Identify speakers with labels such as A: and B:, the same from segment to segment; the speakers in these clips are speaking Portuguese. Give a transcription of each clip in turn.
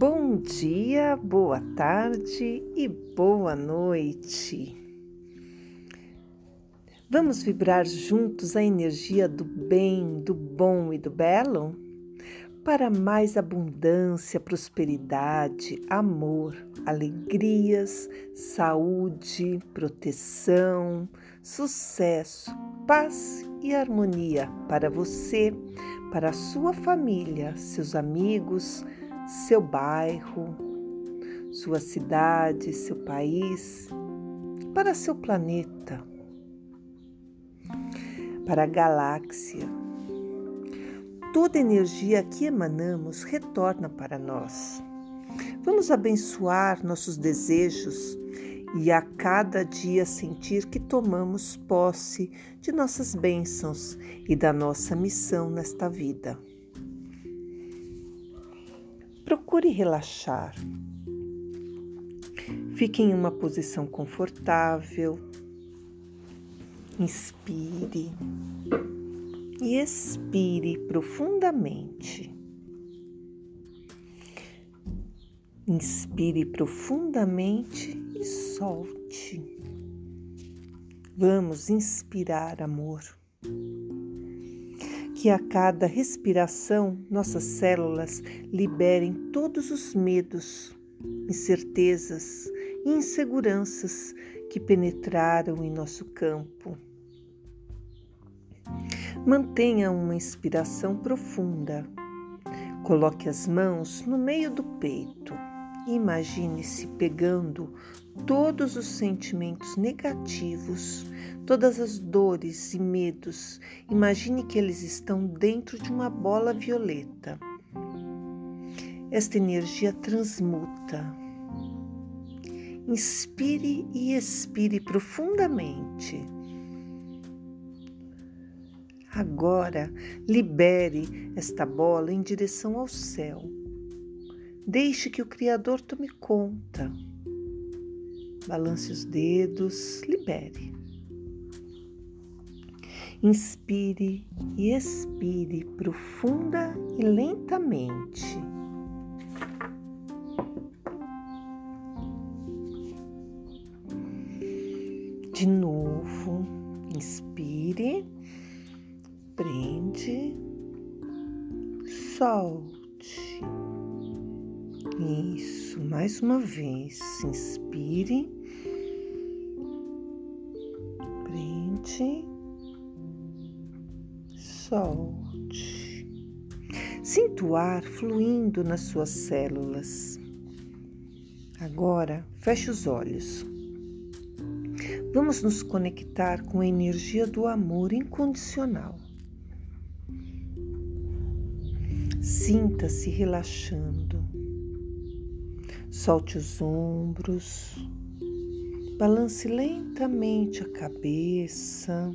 A: Bom dia, boa tarde e boa noite. Vamos vibrar juntos a energia do bem, do bom e do belo? Para mais abundância, prosperidade, amor, alegrias, saúde, proteção, sucesso, paz e harmonia para você, para a sua família, seus amigos, seu bairro, sua cidade, seu país, para seu planeta, para a galáxia. Toda energia que emanamos retorna para nós. Vamos abençoar nossos desejos e a cada dia sentir que tomamos posse de nossas bênçãos e da nossa missão nesta vida. Procure relaxar. Fique em uma posição confortável. Inspire e expire profundamente. Inspire profundamente e solte. Vamos inspirar amor que a cada respiração nossas células liberem todos os medos, incertezas e inseguranças que penetraram em nosso campo. Mantenha uma inspiração profunda. Coloque as mãos no meio do peito imagine-se pegando todos os sentimentos negativos, todas as dores e medos. Imagine que eles estão dentro de uma bola violeta. Esta energia transmuta. Inspire e expire profundamente. Agora, libere esta bola em direção ao céu. Deixe que o Criador tome conta. Balance os dedos, libere. Inspire e expire profunda e lentamente. De novo, inspire, prende, solte. Isso, mais uma vez, inspire, prende solte. Sinta o ar fluindo nas suas células. Agora, feche os olhos. Vamos nos conectar com a energia do amor incondicional. Sinta-se relaxando. Solte os ombros. Balance lentamente a cabeça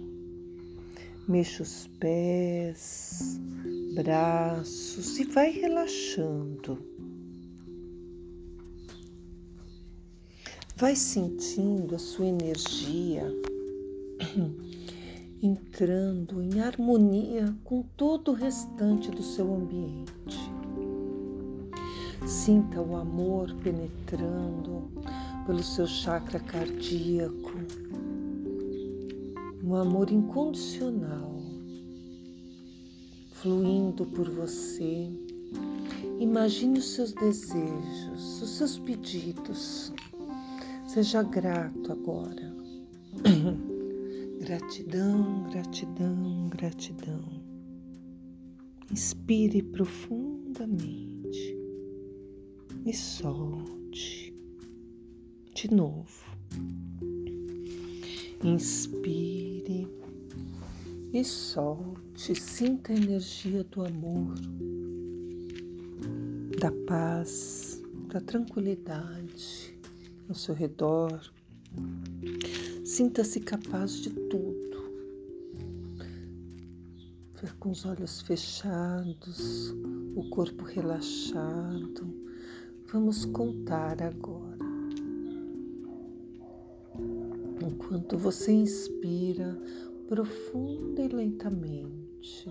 A: Mexa os pés, braços e vai relaxando. Vai sentindo a sua energia entrando em harmonia com todo o restante do seu ambiente. Sinta o amor penetrando pelo seu chakra cardíaco um amor incondicional fluindo por você. Imagine os seus desejos, os seus pedidos. Seja grato agora. gratidão, gratidão, gratidão. Inspire profundamente e solte de novo. Inspire e solte. Sinta a energia do amor, da paz, da tranquilidade ao seu redor. Sinta-se capaz de tudo. Com os olhos fechados, o corpo relaxado. Vamos contar agora. enquanto você inspira profunda e lentamente.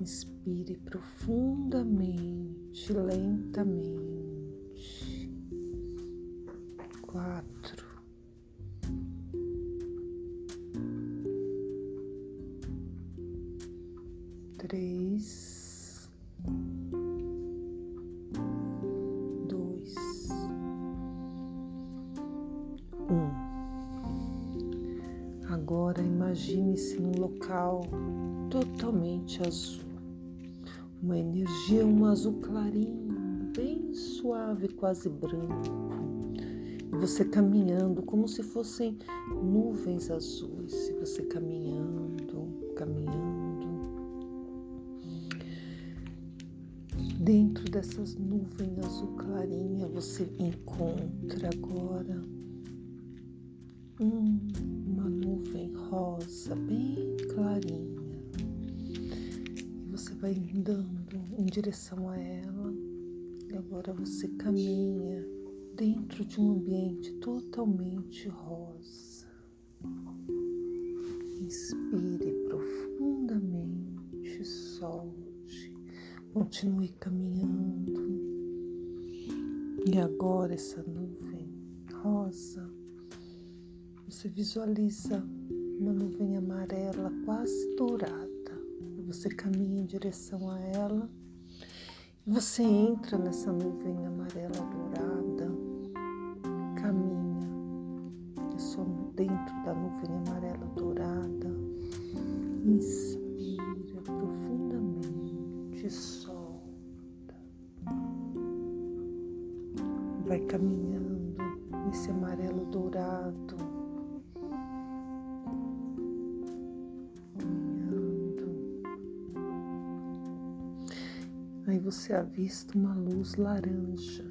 A: Inspire profundamente, lentamente. Quatro. Três. Dois. Um. Agora imagine-se num local totalmente azul. Azul clarinho, bem suave, quase branco. E você caminhando como se fossem nuvens azuis, e você caminhando, caminhando. Dentro dessas nuvens azul clarinha, você encontra agora uma nuvem rosa bem clarinha. E você vai andando em direção a ela. E agora você caminha dentro de um ambiente totalmente rosa. Inspire profundamente, solte, continue caminhando. E agora essa nuvem rosa você visualiza uma nuvem amarela quase dourada. Você caminha em direção a ela. Você entra nessa nuvem amarela dourada. Caminha. É só dentro da nuvem amarela dourada. Inspira profundamente. Solta. Vai caminhando nesse amarelo dourado Aí você avista uma luz laranja,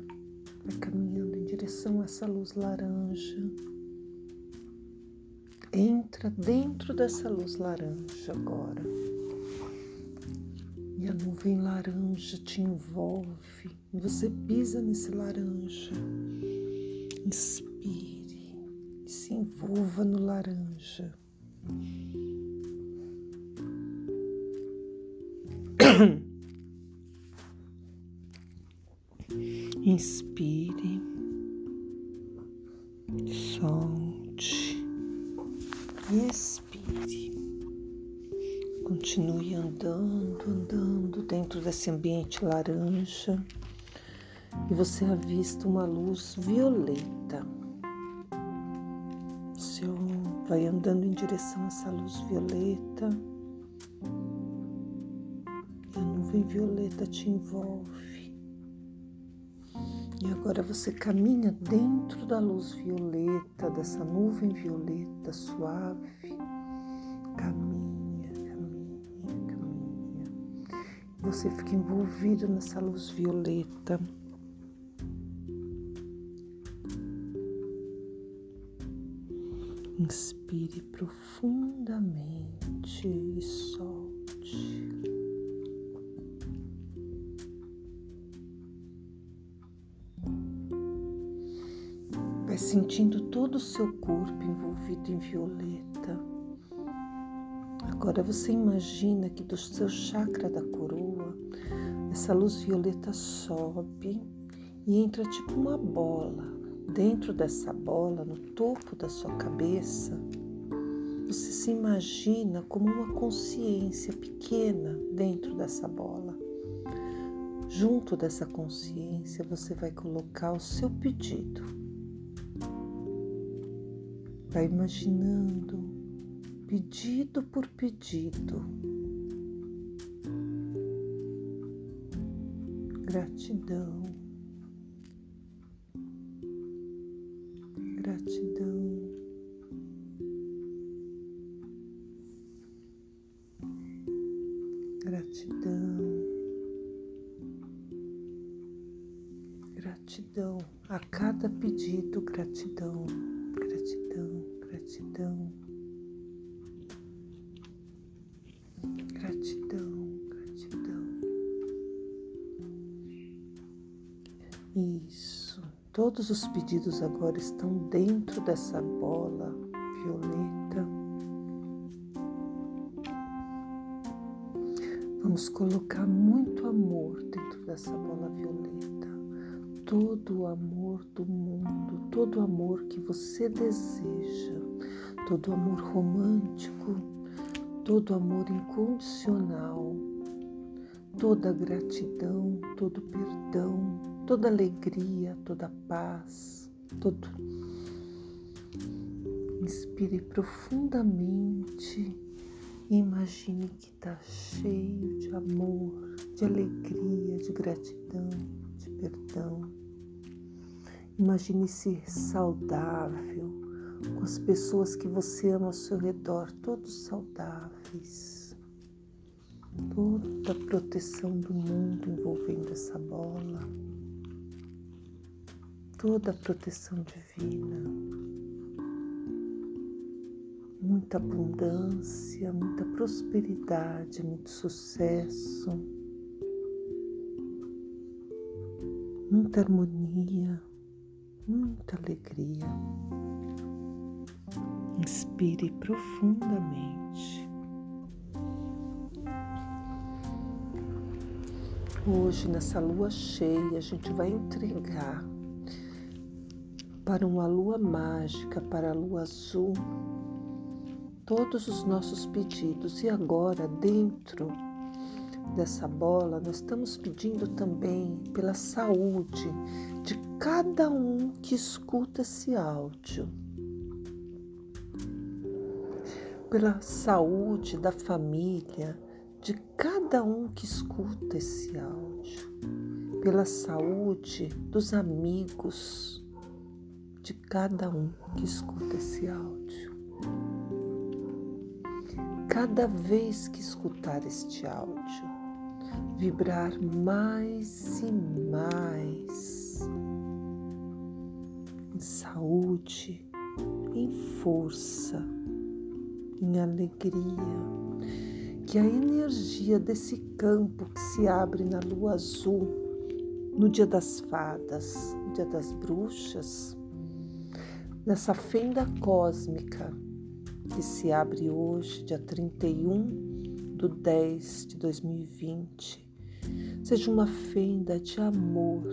A: vai caminhando em direção a essa luz laranja. Entra dentro dessa luz laranja agora. E a nuvem laranja te envolve. E você pisa nesse laranja. Inspire e se envolva no laranja. Inspire, solte e expire. Continue andando, andando dentro desse ambiente laranja e você avista uma luz violeta. Você vai andando em direção a essa luz violeta e a nuvem violeta te envolve. Agora você caminha dentro da luz violeta, dessa nuvem violeta suave. Caminha, caminha, caminha. Você fica envolvido nessa luz violeta. Inspire profundamente e solte. Sentindo todo o seu corpo envolvido em violeta. Agora você imagina que do seu chakra da coroa, essa luz violeta sobe e entra tipo uma bola. Dentro dessa bola, no topo da sua cabeça, você se imagina como uma consciência pequena dentro dessa bola. Junto dessa consciência, você vai colocar o seu pedido Vai imaginando, pedido por pedido. Gratidão, gratidão. Gratidão, gratidão. A cada pedido, gratidão. Gratidão, gratidão, gratidão, gratidão. Isso. Todos os pedidos agora estão dentro dessa bola violeta. Vamos colocar muito amor dentro dessa bola violeta. Todo o amor do mundo, todo o amor que você deseja, todo amor romântico, todo amor incondicional, toda gratidão, todo perdão, toda alegria, toda paz, todo. Inspire profundamente Imagine que está cheio de amor, de alegria, de gratidão, de perdão. Imagine-se saudável, com as pessoas que você ama ao seu redor, todos saudáveis. Toda a proteção do mundo envolvendo essa bola. Toda a proteção divina muita abundância, muita prosperidade, muito sucesso, muita harmonia, muita alegria. Inspire profundamente. Hoje, nessa lua cheia, a gente vai entregar para uma lua mágica, para a lua azul, todos os nossos pedidos. E agora, dentro dessa bola, nós estamos pedindo também pela saúde de cada um que escuta esse áudio. Pela saúde da família de cada um que escuta esse áudio. Pela saúde dos amigos de cada um que escuta esse áudio cada vez que escutar este áudio, vibrar mais e mais em saúde, em força, em alegria. Que a energia desse campo que se abre na lua azul, no dia das fadas, no dia das bruxas, nessa fenda cósmica, que se abre hoje, dia 31 do 10 de 2020, seja uma fenda de amor,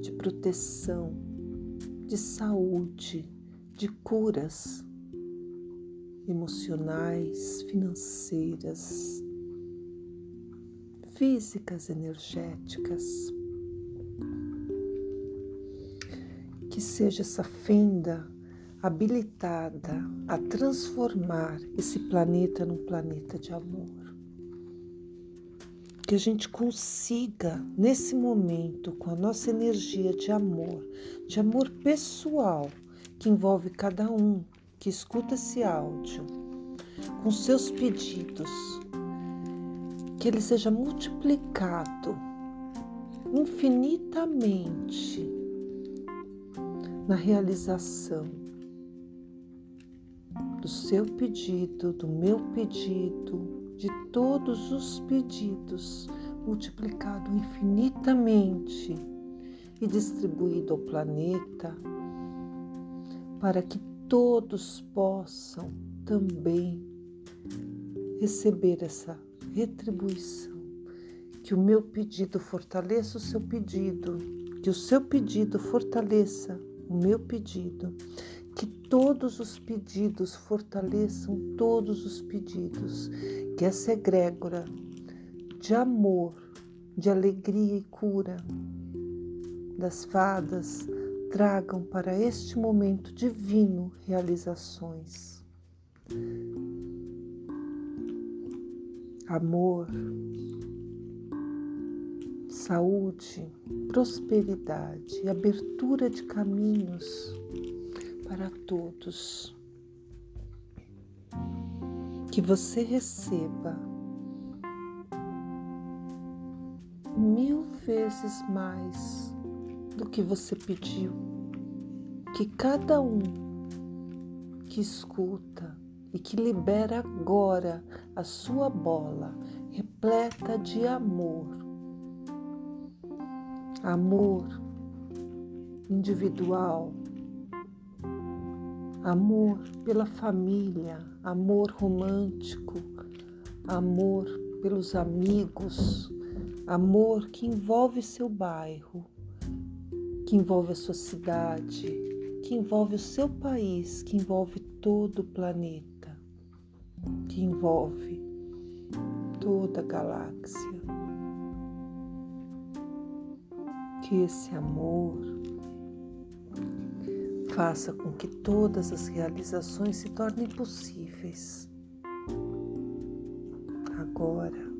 A: de proteção, de saúde, de curas emocionais, financeiras, físicas, energéticas. Que seja essa fenda habilitada a transformar esse planeta num planeta de amor. Que a gente consiga, nesse momento, com a nossa energia de amor, de amor pessoal, que envolve cada um que escuta esse áudio, com seus pedidos, que ele seja multiplicado infinitamente na realização do seu pedido, do meu pedido, de todos os pedidos, multiplicado infinitamente e distribuído ao planeta, para que todos possam também receber essa retribuição. Que o meu pedido fortaleça o seu pedido, que o seu pedido fortaleça o meu pedido que todos os pedidos fortaleçam todos os pedidos, que essa egrégora de amor, de alegria e cura das fadas tragam para este momento divino realizações. Amor, saúde, prosperidade, abertura de caminhos para todos. Que você receba mil vezes mais do que você pediu. Que cada um que escuta e que libera agora a sua bola repleta de amor, amor individual, amor pela família, amor romântico, amor pelos amigos, amor que envolve seu bairro, que envolve a sua cidade, que envolve o seu país, que envolve todo o planeta, que envolve toda a galáxia. Que esse amor faça com que todas as realizações se tornem possíveis. Agora,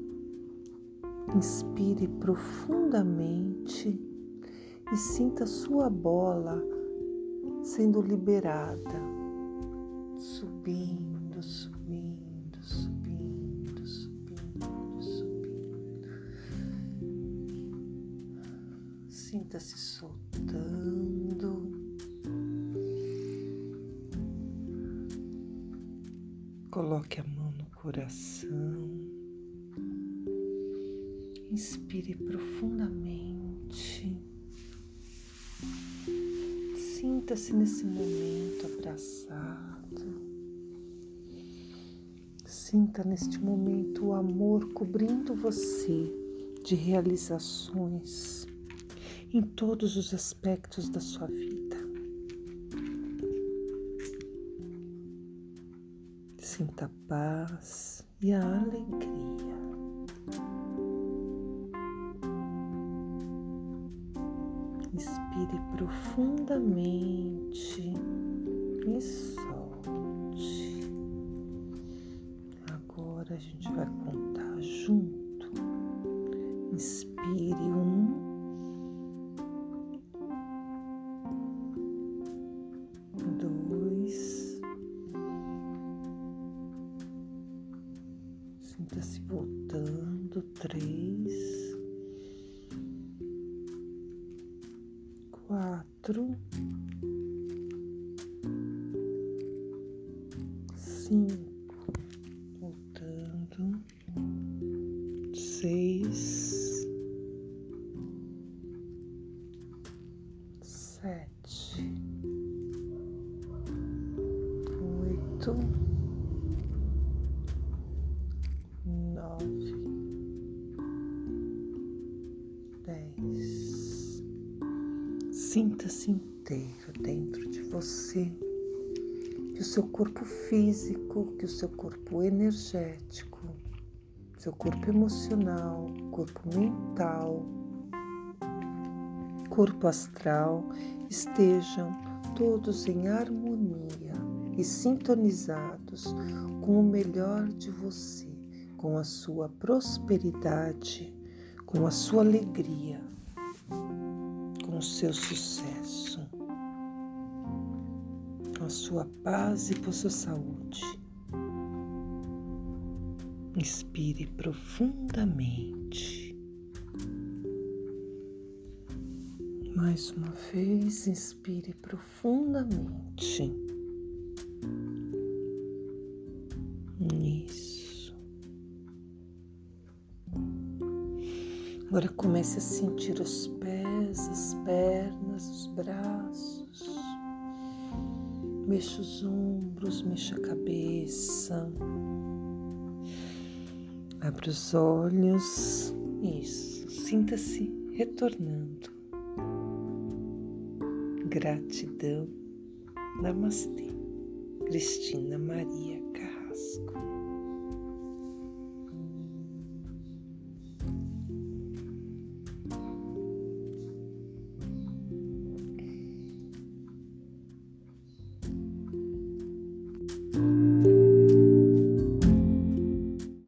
A: inspire profundamente e sinta sua bola sendo liberada, subindo, subindo, subindo, subindo, subindo. Sinta-se soltando. Coloque a mão no coração. Inspire profundamente. Sinta-se nesse momento abraçado. Sinta neste momento o amor cobrindo você de realizações em todos os aspectos da sua vida. Sinta a paz e a alegria. Inspire profundamente e solte. Agora a gente vai contar junto. Inspire oito, nove, dez. Sinta-se inteiro dentro de você, que o seu corpo físico, que o seu corpo energético, seu corpo emocional, corpo mental, corpo astral estejam todos em harmonia e sintonizados com o melhor de você, com a sua prosperidade, com a sua alegria com o seu sucesso, com a sua paz e com a sua saúde. Inspire profundamente. Mais uma vez, inspire profundamente. Isso. Agora comece a sentir os pés as pernas, os braços. Mexa os ombros, mexa a cabeça. Abra os olhos. Isso. Sinta-se retornando. Gratidão. Namastê. Cristina Maria Carrasco.